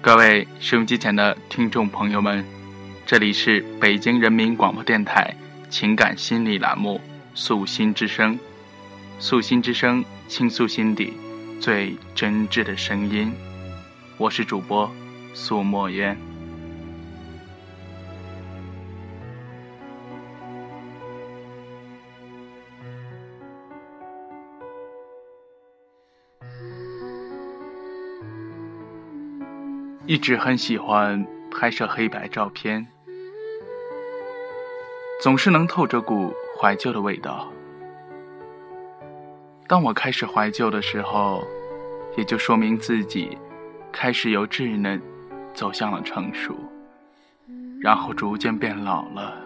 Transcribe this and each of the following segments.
各位收音机前的听众朋友们，这里是北京人民广播电台情感心理栏目《素心之声》，素心之声倾诉心底最真挚的声音。我是主播苏墨渊。一直很喜欢拍摄黑白照片，总是能透着股怀旧的味道。当我开始怀旧的时候，也就说明自己开始由稚嫩走向了成熟，然后逐渐变老了。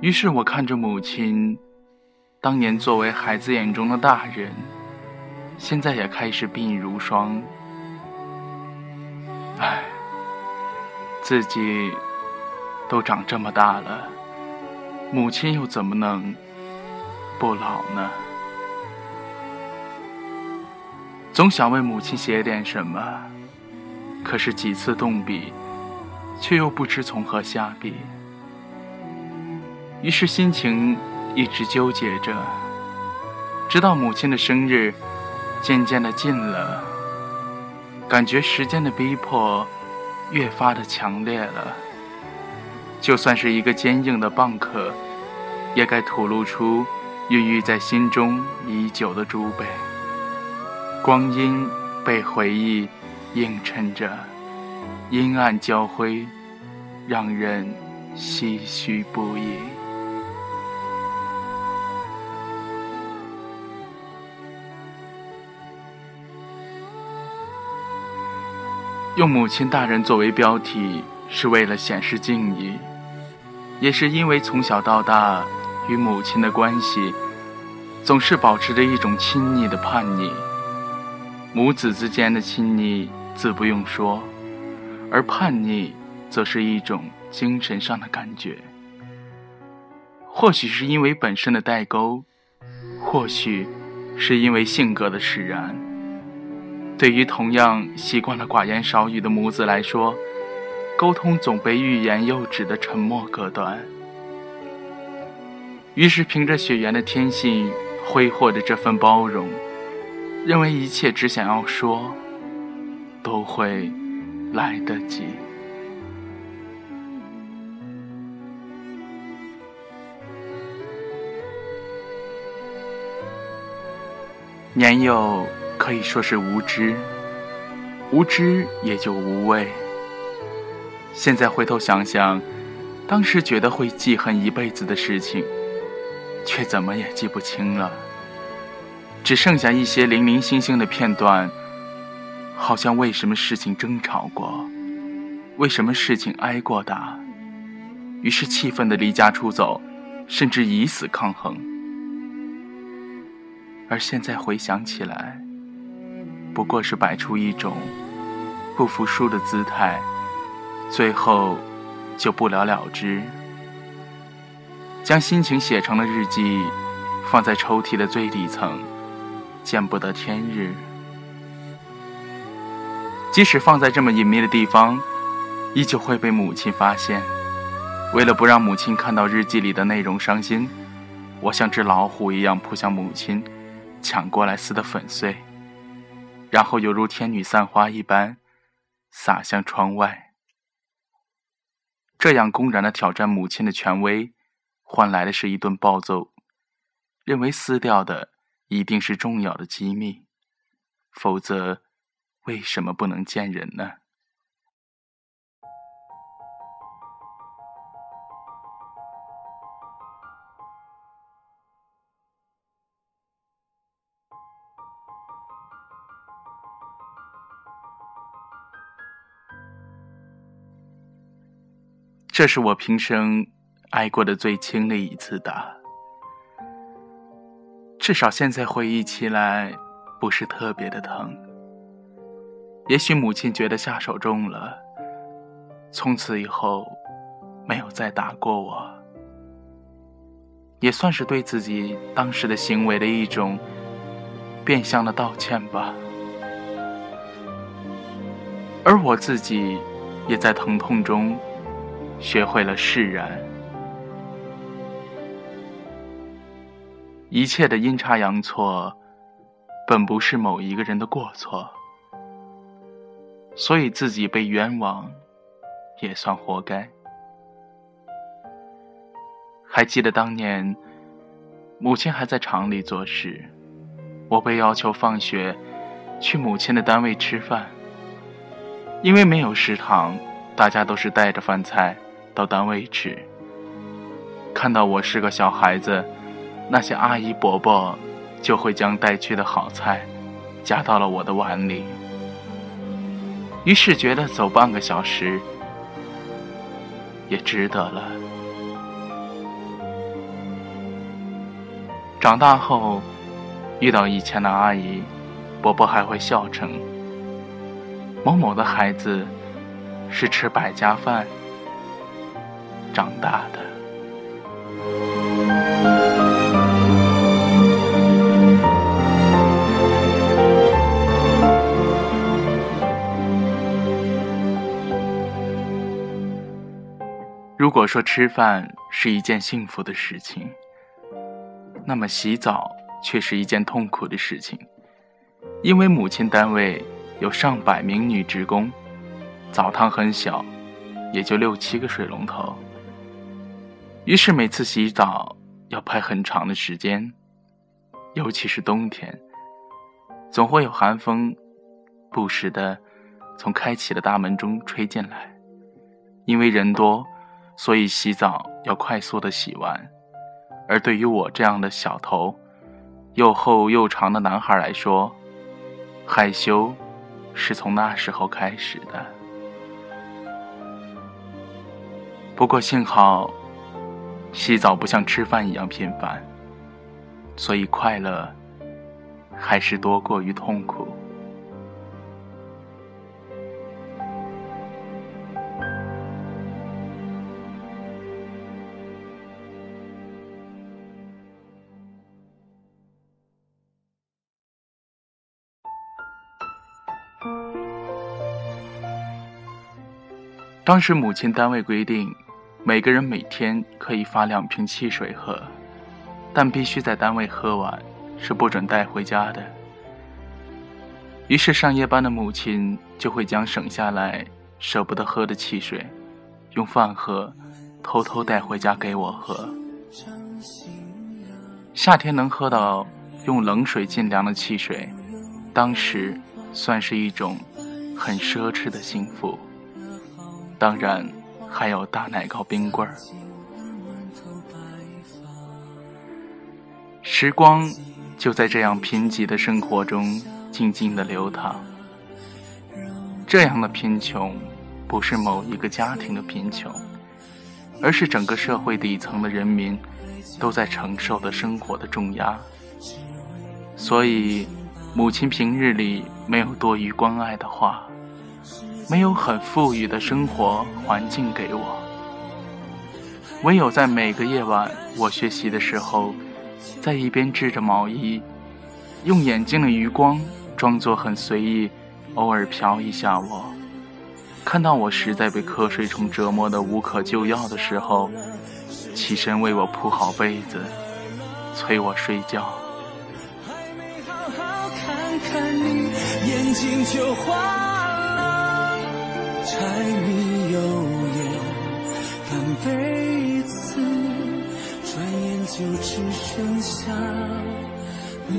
于是我看着母亲，当年作为孩子眼中的大人。现在也开始鬓如霜，唉，自己都长这么大了，母亲又怎么能不老呢？总想为母亲写点什么，可是几次动笔，却又不知从何下笔，于是心情一直纠结着，直到母亲的生日。渐渐的近了，感觉时间的逼迫越发的强烈了。就算是一个坚硬的蚌壳，也该吐露出孕育在心中已久的珠贝。光阴被回忆映衬着，阴暗交辉，让人唏嘘不已。用母亲大人作为标题，是为了显示敬意，也是因为从小到大与母亲的关系，总是保持着一种亲昵的叛逆。母子之间的亲昵自不用说，而叛逆，则是一种精神上的感觉。或许是因为本身的代沟，或许是因为性格的使然。对于同样习惯了寡言少语的母子来说，沟通总被欲言又止的沉默隔断。于是，凭着血缘的天性，挥霍着这份包容，认为一切只想要说，都会来得及。年幼。可以说是无知，无知也就无畏。现在回头想想，当时觉得会记恨一辈子的事情，却怎么也记不清了，只剩下一些零零星星的片段，好像为什么事情争吵过，为什么事情挨过打，于是气愤的离家出走，甚至以死抗衡。而现在回想起来，不过是摆出一种不服输的姿态，最后就不了了之。将心情写成了日记，放在抽屉的最底层，见不得天日。即使放在这么隐秘的地方，依旧会被母亲发现。为了不让母亲看到日记里的内容伤心，我像只老虎一样扑向母亲，抢过来撕得粉碎。然后犹如天女散花一般，洒向窗外。这样公然的挑战母亲的权威，换来的是一顿暴揍。认为撕掉的一定是重要的机密，否则为什么不能见人呢？这是我平生挨过的最轻的一次打，至少现在回忆起来不是特别的疼。也许母亲觉得下手重了，从此以后没有再打过我，也算是对自己当时的行为的一种变相的道歉吧。而我自己也在疼痛中学会了释然。一切的阴差阳错，本不是某一个人的过错，所以自己被冤枉，也算活该。还记得当年，母亲还在厂里做事，我被要求放学去母亲的单位吃饭。因为没有食堂，大家都是带着饭菜到单位吃。看到我是个小孩子，那些阿姨伯伯就会将带去的好菜夹到了我的碗里。于是觉得走半个小时也值得了。长大后遇到以前的阿姨伯伯，还会笑称。某某的孩子是吃百家饭长大的。如果说吃饭是一件幸福的事情，那么洗澡却是一件痛苦的事情，因为母亲单位。有上百名女职工，澡堂很小，也就六七个水龙头。于是每次洗澡要排很长的时间，尤其是冬天，总会有寒风不时的从开启的大门中吹进来。因为人多，所以洗澡要快速的洗完。而对于我这样的小头又厚又长的男孩来说，害羞。是从那时候开始的。不过幸好，洗澡不像吃饭一样频繁，所以快乐还是多过于痛苦。当时母亲单位规定，每个人每天可以发两瓶汽水喝，但必须在单位喝完，是不准带回家的。于是上夜班的母亲就会将省下来舍不得喝的汽水，用饭盒偷偷带回家给我喝。夏天能喝到用冷水浸凉的汽水，当时算是一种很奢侈的幸福。当然，还有大奶糕、冰棍儿。时光就在这样贫瘠的生活中静静的流淌。这样的贫穷，不是某一个家庭的贫穷，而是整个社会底层的人民都在承受的生活的重压。所以，母亲平日里没有多余关爱的话。没有很富裕的生活环境给我，唯有在每个夜晚我学习的时候，在一边织着毛衣，用眼睛的余光装作很随意，偶尔瞟一下我，看到我实在被瞌睡虫折磨得无可救药的时候，起身为我铺好被子，催我睡觉。还没好好看看你，眼睛就花柴米油盐半辈子，转眼就只剩下满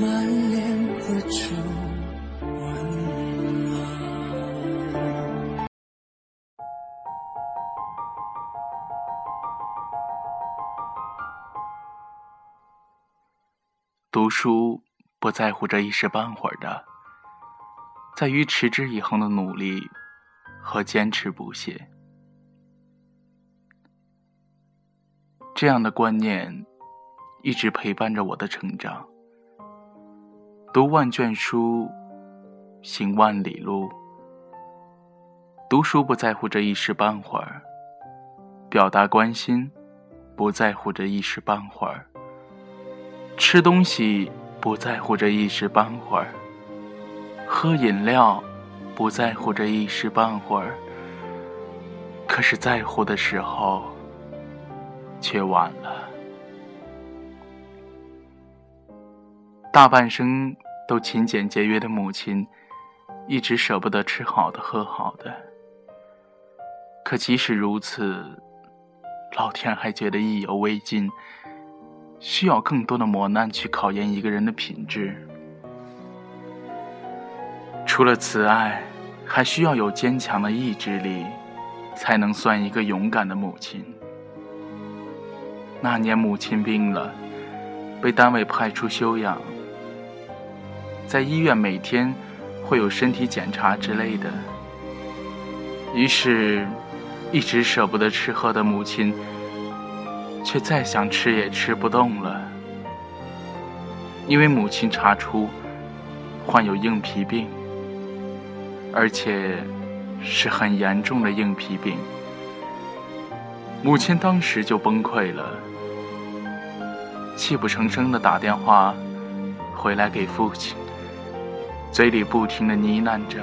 脸的皱纹了。读书不在乎这一时半会儿的，在于持之以恒的努力。和坚持不懈，这样的观念一直陪伴着我的成长。读万卷书，行万里路。读书不在乎这一时半会儿，表达关心不在乎这一时半会儿，吃东西不在乎这一时半会儿，喝饮料。不在乎这一时半会儿，可是在乎的时候，却晚了。大半生都勤俭节约的母亲，一直舍不得吃好的喝好的。可即使如此，老天还觉得意犹未尽，需要更多的磨难去考验一个人的品质。除了慈爱，还需要有坚强的意志力，才能算一个勇敢的母亲。那年母亲病了，被单位派出休养，在医院每天会有身体检查之类的，于是。一直舍不得吃喝的母亲，却再想吃也吃不动了，因为母亲查出患有硬皮病，而且是很严重的硬皮病。母亲当时就崩溃了，泣不成声的打电话回来给父亲，嘴里不停的呢喃着。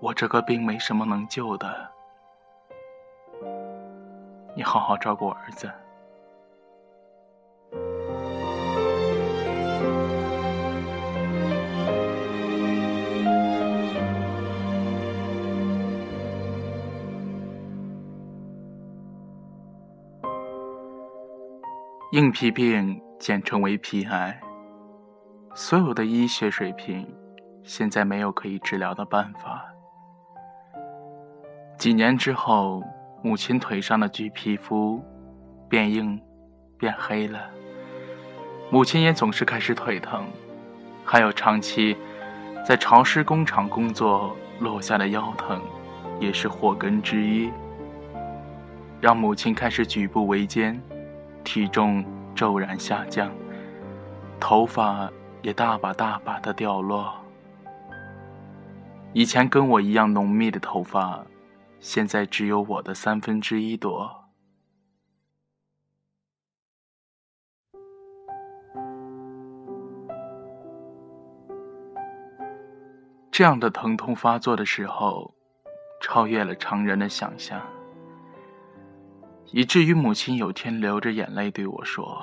我这个病没什么能救的，你好好照顾儿子。硬皮病简称为皮癌，所有的医学水平现在没有可以治疗的办法。几年之后，母亲腿上的橘皮肤变硬、变黑了。母亲也总是开始腿疼，还有长期在潮湿工厂工作落下的腰疼，也是祸根之一，让母亲开始举步维艰，体重骤然下降，头发也大把大把的掉落。以前跟我一样浓密的头发。现在只有我的三分之一多。这样的疼痛发作的时候，超越了常人的想象，以至于母亲有天流着眼泪对我说：“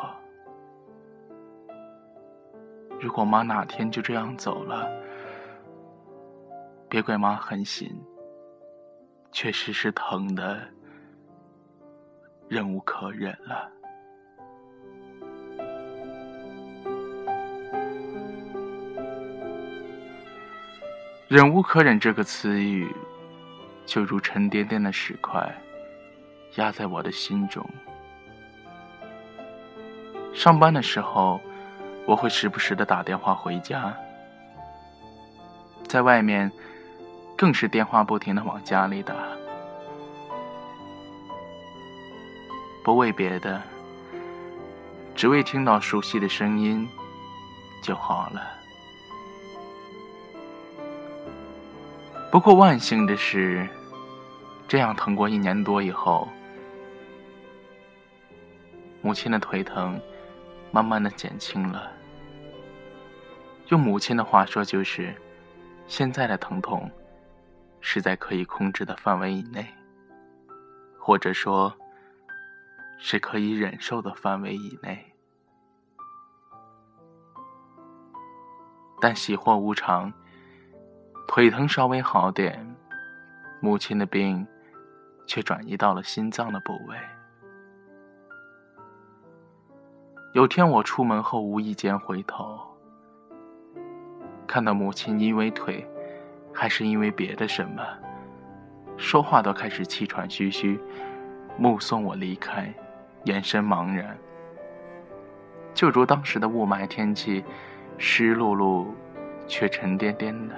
如果妈哪天就这样走了，别怪妈狠心。”确实是疼的，忍无可忍了。忍无可忍这个词语，就如沉甸甸的石块，压在我的心中。上班的时候，我会时不时的打电话回家，在外面。更是电话不停的往家里打，不为别的，只为听到熟悉的声音就好了。不过万幸的是，这样疼过一年多以后，母亲的腿疼慢慢的减轻了。用母亲的话说，就是现在的疼痛。是在可以控制的范围以内，或者说，是可以忍受的范围以内。但喜祸无常，腿疼稍微好点，母亲的病却转移到了心脏的部位。有天我出门后无意间回头，看到母亲因为腿。还是因为别的什么，说话都开始气喘吁吁，目送我离开，眼神茫然，就如当时的雾霾天气，湿漉漉，却沉甸甸的。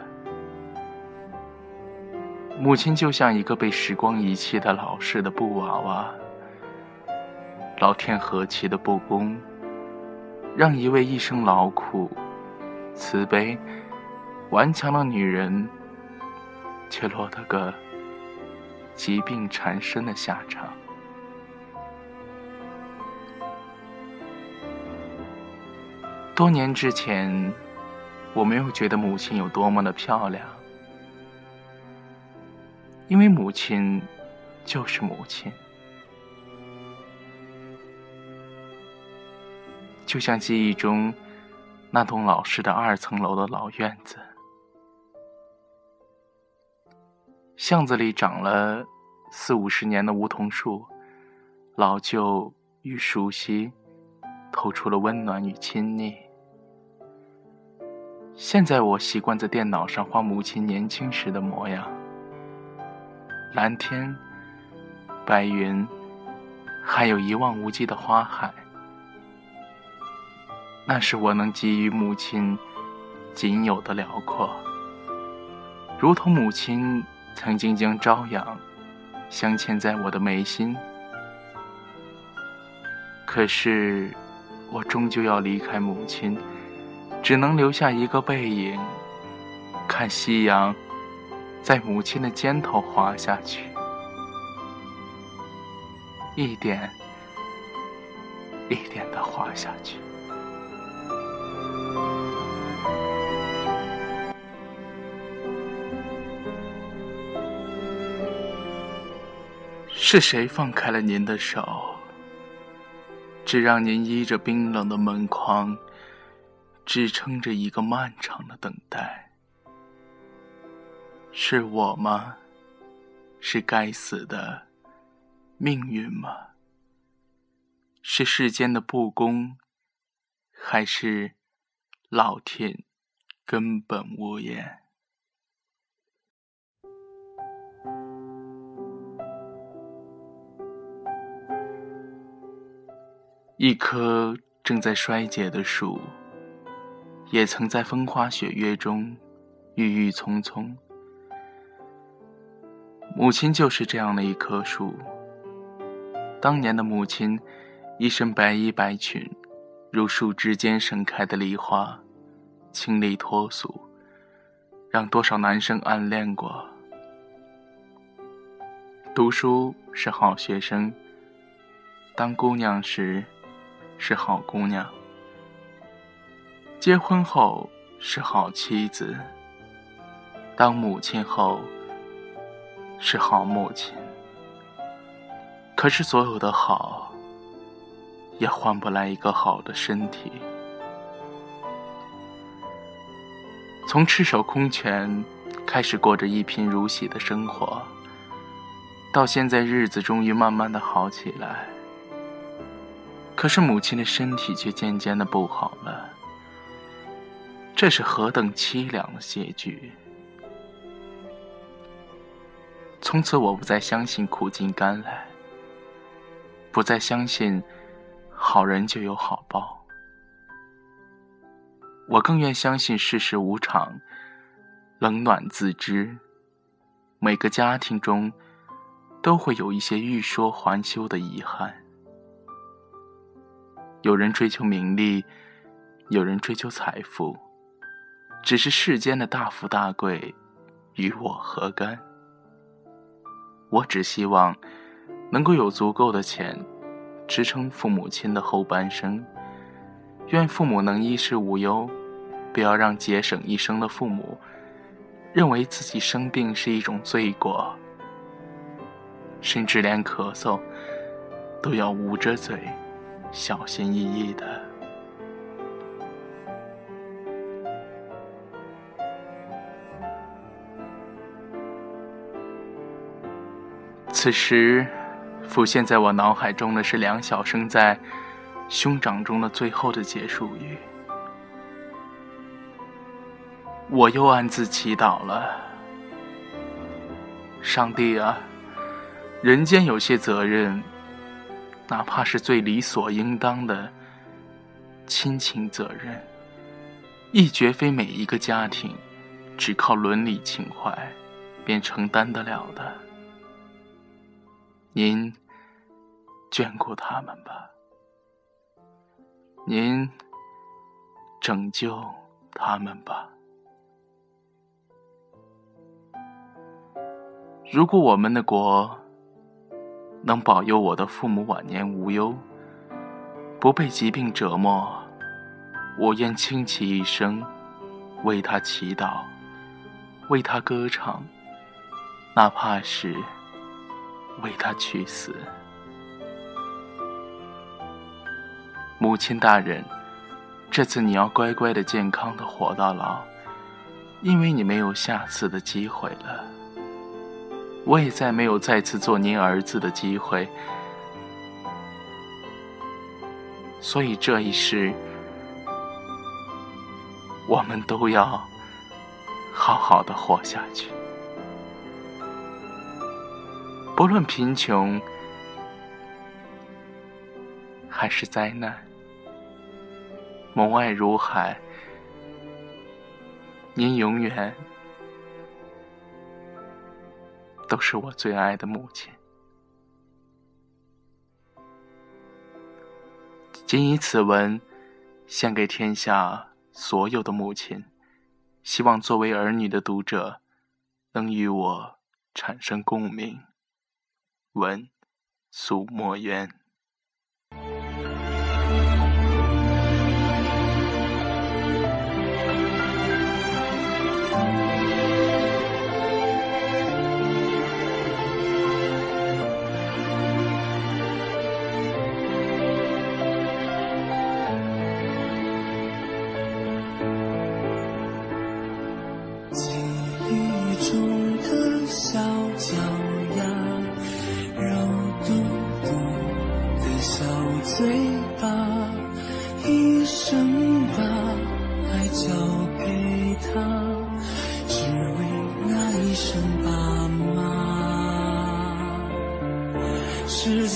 母亲就像一个被时光遗弃的老式的布娃娃，老天何其的不公，让一位一生劳苦、慈悲、顽强的女人。却落得个疾病缠身的下场。多年之前，我没有觉得母亲有多么的漂亮，因为母亲就是母亲，就像记忆中那栋老式的二层楼的老院子，巷子里长了四五十年的梧桐树，老旧与熟悉，透出了温暖与亲昵。现在我习惯在电脑上画母亲年轻时的模样，蓝天、白云，还有一望无际的花海，那是我能给予母亲仅有的辽阔，如同母亲曾经将朝阳镶嵌在我的眉心。可是，我终究要离开母亲。只能留下一个背影，看夕阳在母亲的肩头滑下去，一点一点的滑下去。是谁放开了您的手，只让您依着冰冷的门框？支撑着一个漫长的等待，是我吗？是该死的命运吗？是世间的不公，还是老天根本无言？一棵正在衰竭的树。也曾在风花雪月中郁郁葱葱。母亲就是这样的一棵树。当年的母亲，一身白衣白裙，如树枝间盛开的梨花，清丽脱俗，让多少男生暗恋过。读书是好学生，当姑娘时是好姑娘。结婚后是好妻子，当母亲后是好母亲。可是所有的好，也换不来一个好的身体。从赤手空拳开始过着一贫如洗的生活，到现在日子终于慢慢的好起来，可是母亲的身体却渐渐的不好了。这是何等凄凉的结局！从此，我不再相信苦尽甘来，不再相信好人就有好报。我更愿相信世事无常，冷暖自知。每个家庭中都会有一些欲说还休的遗憾。有人追求名利，有人追求财富。只是世间的大富大贵，与我何干？我只希望能够有足够的钱，支撑父母亲的后半生。愿父母能衣食无忧，不要让节省一生的父母认为自己生病是一种罪过，甚至连咳嗽都要捂着嘴，小心翼翼的。此时，浮现在我脑海中的是梁晓声在《兄长》中的最后的结束语。我又暗自祈祷了：上帝啊，人间有些责任，哪怕是最理所应当的亲情责任，亦绝非每一个家庭只靠伦理情怀便承担得了的。您眷顾他们吧，您拯救他们吧。如果我们的国能保佑我的父母晚年无忧，不被疾病折磨，我愿倾其一生，为他祈祷，为他歌唱，哪怕是为他去死。母亲大人，这次你要乖乖的、健康的活到老，因为你没有下次的机会了。我也再没有再次做您儿子的机会，所以这一世。我们都要好好的活下去，不论贫穷还是灾难，母爱如海，您永远都是我最爱的母亲。谨以此文献给天下。所有的母亲，希望作为儿女的读者，能与我产生共鸣。文，苏墨渊。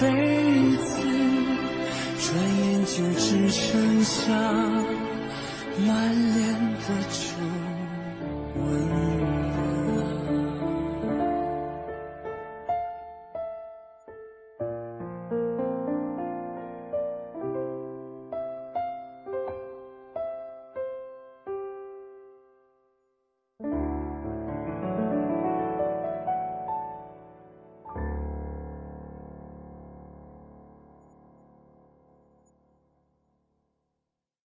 辈子转眼就只剩下满脸的愁。